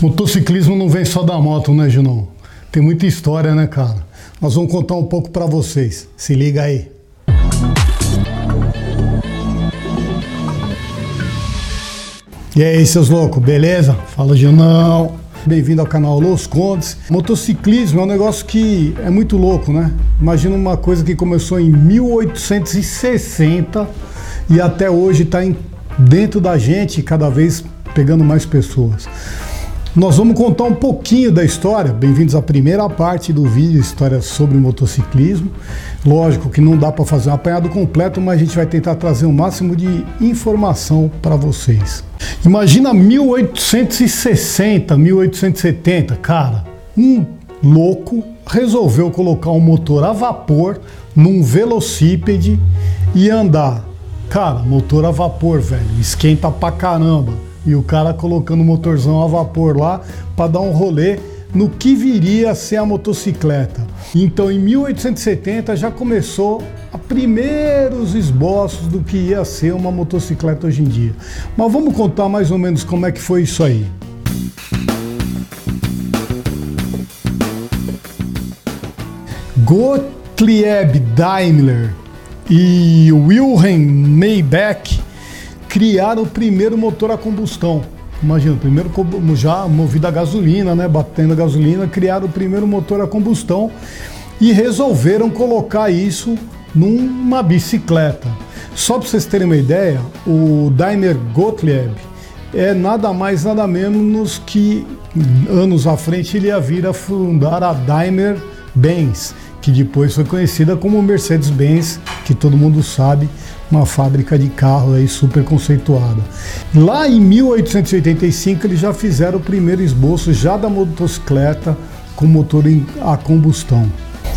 Motociclismo não vem só da moto, né, Junão? Tem muita história, né, cara? Nós vamos contar um pouco para vocês. Se liga aí. E aí, seus loucos, beleza? Fala, Junão. Bem-vindo ao canal Los Condes. Motociclismo é um negócio que é muito louco, né? Imagina uma coisa que começou em 1860 e até hoje está dentro da gente, cada vez pegando mais pessoas. Nós vamos contar um pouquinho da história. Bem-vindos à primeira parte do vídeo, história sobre motociclismo. Lógico que não dá para fazer um apanhado completo, mas a gente vai tentar trazer o máximo de informação para vocês. Imagina 1860, 1870, cara, um louco resolveu colocar um motor a vapor num velocípede e andar. Cara, motor a vapor, velho, esquenta pra caramba e o cara colocando o motorzão a vapor lá para dar um rolê no que viria a ser a motocicleta. Então, em 1870 já começou a primeiros esboços do que ia ser uma motocicleta hoje em dia. Mas vamos contar mais ou menos como é que foi isso aí. Gottlieb Daimler e Wilhelm Maybach criaram o primeiro motor a combustão. Imagina, primeiro já movido a gasolina, né, batendo a gasolina, criaram o primeiro motor a combustão e resolveram colocar isso numa bicicleta. Só para vocês terem uma ideia, o Daimler Gottlieb é nada mais nada menos que anos à frente ele ia vir a fundar a Daimler Benz, que depois foi conhecida como Mercedes-Benz, que todo mundo sabe uma fábrica de carro aí super conceituada. Lá em 1885 eles já fizeram o primeiro esboço já da motocicleta com motor a combustão.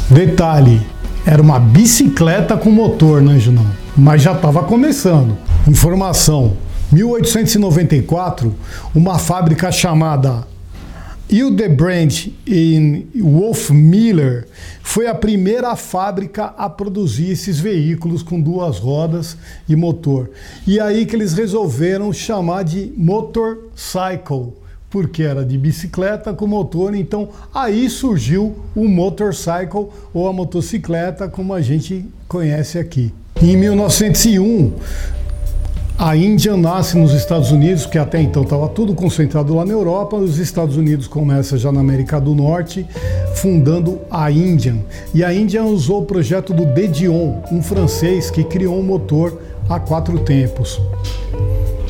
Detalhe, era uma bicicleta com motor, né, Junão? Mas já estava começando. Informação: 1894, uma fábrica chamada Hildebrand em Wolf Miller foi a primeira fábrica a produzir esses veículos com duas rodas e motor. E aí que eles resolveram chamar de motorcycle, porque era de bicicleta com motor. Então aí surgiu o motorcycle ou a motocicleta como a gente conhece aqui. Em 1901, a Índia nasce nos Estados Unidos, que até então estava tudo concentrado lá na Europa. Os Estados Unidos começa já na América do Norte, fundando a Indian. E a Indian usou o projeto do De Dion, um francês que criou um motor a quatro tempos.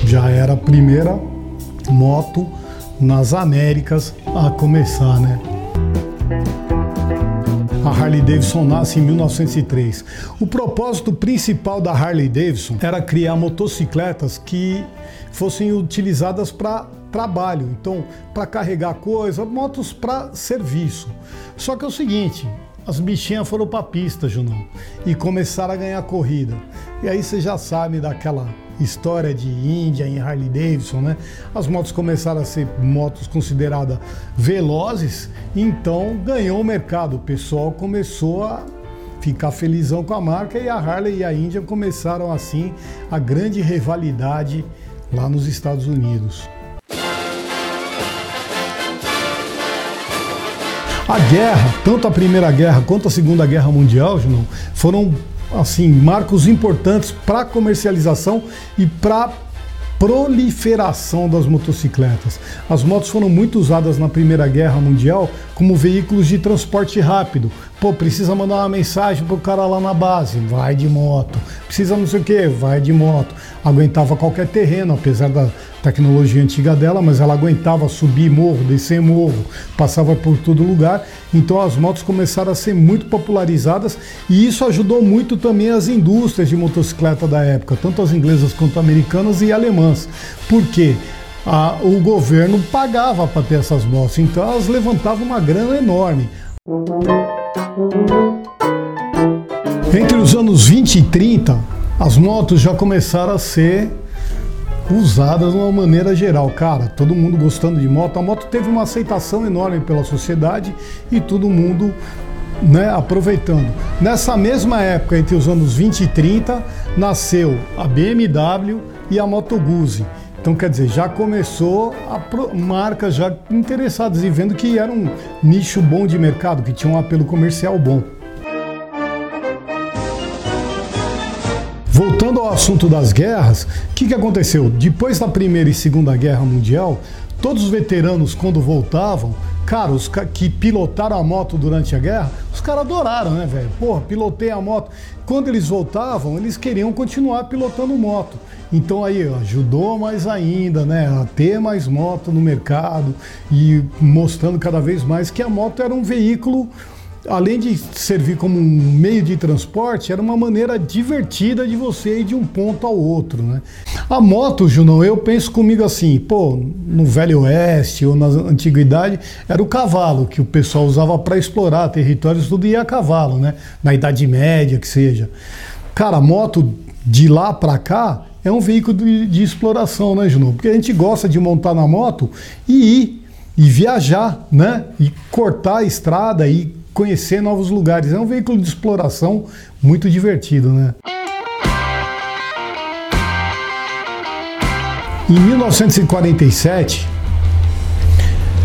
Já era a primeira moto nas Américas a começar, né? A Harley Davidson nasce em 1903. O propósito principal da Harley Davidson era criar motocicletas que fossem utilizadas para trabalho, então para carregar coisas, motos para serviço. Só que é o seguinte, as bichinhas foram para pista, Junão, e começaram a ganhar corrida. E aí você já sabe daquela história de Índia em Harley Davidson, né? As motos começaram a ser motos consideradas velozes, então ganhou o mercado. O pessoal começou a ficar felizão com a marca e a Harley e a Índia começaram assim a grande rivalidade lá nos Estados Unidos. A guerra, tanto a Primeira Guerra quanto a Segunda Guerra Mundial, Junão, foram assim, marcos importantes para comercialização e para proliferação das motocicletas. As motos foram muito usadas na Primeira Guerra Mundial como veículos de transporte rápido. Pô, precisa mandar uma mensagem pro cara lá na base, vai de moto. Precisa não sei o que, vai de moto. Aguentava qualquer terreno, apesar da tecnologia antiga dela, mas ela aguentava subir morro, descer morro, passava por todo lugar. Então as motos começaram a ser muito popularizadas e isso ajudou muito também as indústrias de motocicleta da época, tanto as inglesas quanto americanas e alemãs. Por quê? O governo pagava para ter essas motos, então elas levantavam uma grana enorme. Entre os anos 20 e 30, as motos já começaram a ser usadas de uma maneira geral. Cara, todo mundo gostando de moto. A moto teve uma aceitação enorme pela sociedade e todo mundo né, aproveitando. Nessa mesma época, entre os anos 20 e 30, nasceu a BMW e a Moto Guzzi, Então, quer dizer, já começou a pro, marcas já interessadas e vendo que era um nicho bom de mercado, que tinha um apelo comercial bom. Voltando ao assunto das guerras, o que, que aconteceu? Depois da Primeira e Segunda Guerra Mundial, todos os veteranos, quando voltavam, cara, os que pilotaram a moto durante a guerra, os caras adoraram, né, velho? Porra, pilotei a moto. Quando eles voltavam, eles queriam continuar pilotando moto. Então aí ajudou mais ainda, né, a ter mais moto no mercado e mostrando cada vez mais que a moto era um veículo além de servir como um meio de transporte, era uma maneira divertida de você ir de um ponto ao outro, né? A moto, Junão, eu penso comigo assim, pô, no Velho Oeste ou na Antiguidade, era o cavalo que o pessoal usava para explorar territórios, tudo ia a cavalo, né? Na Idade Média, que seja. Cara, a moto de lá para cá é um veículo de, de exploração, né, Junão? Porque a gente gosta de montar na moto e ir e viajar, né? E cortar a estrada e conhecer novos lugares. É um veículo de exploração muito divertido, né? Em 1947,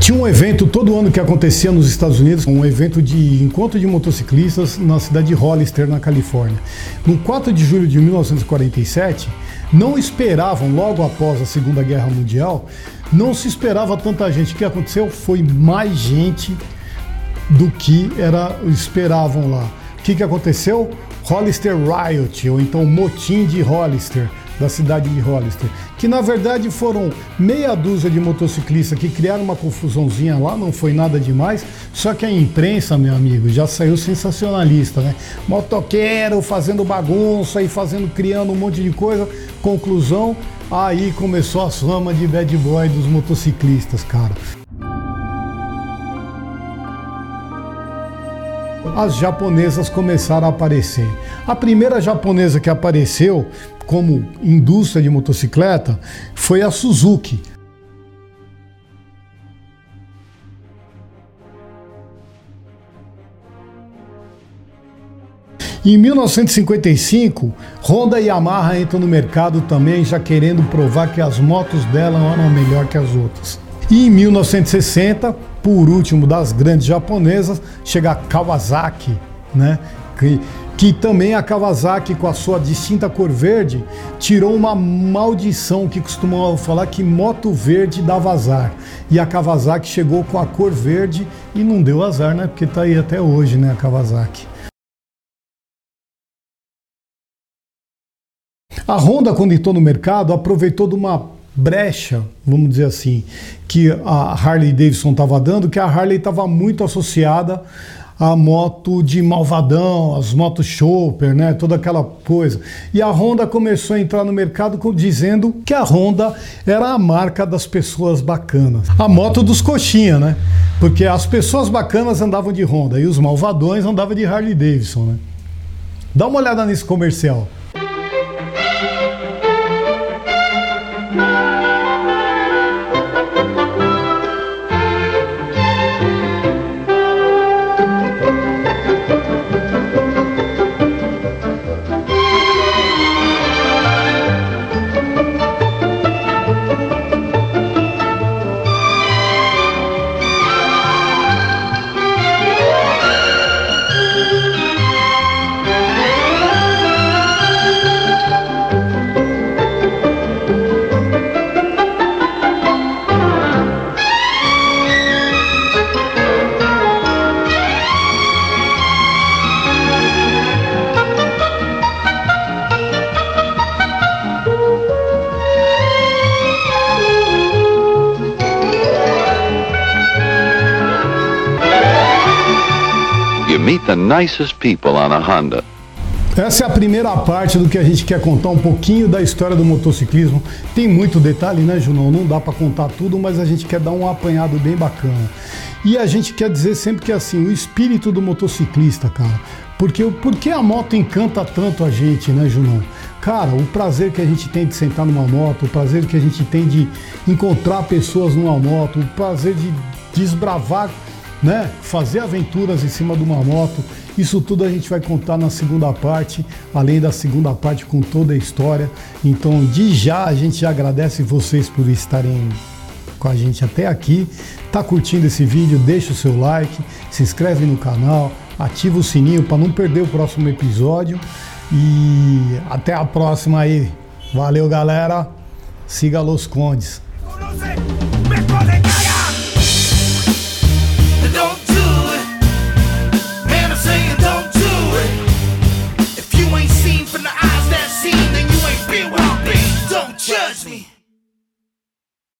tinha um evento todo ano que acontecia nos Estados Unidos, um evento de encontro de motociclistas na cidade de Hollister, na Califórnia. No 4 de julho de 1947, não esperavam, logo após a Segunda Guerra Mundial, não se esperava tanta gente. O que aconteceu foi mais gente do que era esperavam lá. O que, que aconteceu? Hollister Riot, ou então Motim de Hollister, da cidade de Hollister, que na verdade foram meia dúzia de motociclistas que criaram uma confusãozinha lá, não foi nada demais, só que a imprensa, meu amigo, já saiu sensacionalista, né? Motoqueiro fazendo bagunça e fazendo, criando um monte de coisa. Conclusão, aí começou a fama de bad boy dos motociclistas, cara. As japonesas começaram a aparecer. A primeira japonesa que apareceu como indústria de motocicleta foi a Suzuki. Em 1955, Honda e Yamaha entram no mercado também, já querendo provar que as motos dela eram melhor que as outras. E em 1960, por último das grandes japonesas, chega a Kawasaki, né? Que, que também a Kawasaki, com a sua distinta cor verde, tirou uma maldição que costumavam falar que moto verde dava azar. E a Kawasaki chegou com a cor verde e não deu azar, né? Porque tá aí até hoje, né, a Kawasaki. A Honda, quando entrou no mercado, aproveitou de uma brecha, vamos dizer assim, que a Harley Davidson estava dando, que a Harley estava muito associada à moto de malvadão, as motos chopper, né, toda aquela coisa. E a Honda começou a entrar no mercado dizendo que a Honda era a marca das pessoas bacanas. A moto dos coxinha, né? Porque as pessoas bacanas andavam de Honda e os malvadões andavam de Harley Davidson, né? Dá uma olhada nesse comercial. The nicest people on a Honda. Essa é a primeira parte do que a gente quer contar um pouquinho da história do motociclismo. Tem muito detalhe, né, Junão? Não dá para contar tudo, mas a gente quer dar um apanhado bem bacana. E a gente quer dizer sempre que é assim, o espírito do motociclista, cara. Porque por que a moto encanta tanto a gente, né, Junão? Cara, o prazer que a gente tem de sentar numa moto, o prazer que a gente tem de encontrar pessoas numa moto, o prazer de desbravar né? Fazer aventuras em cima de uma moto. Isso tudo a gente vai contar na segunda parte, além da segunda parte com toda a história. Então, de já, a gente já agradece vocês por estarem com a gente até aqui. Tá curtindo esse vídeo? Deixa o seu like, se inscreve no canal, ativa o sininho para não perder o próximo episódio. E até a próxima aí. Valeu, galera. Siga Los Condes.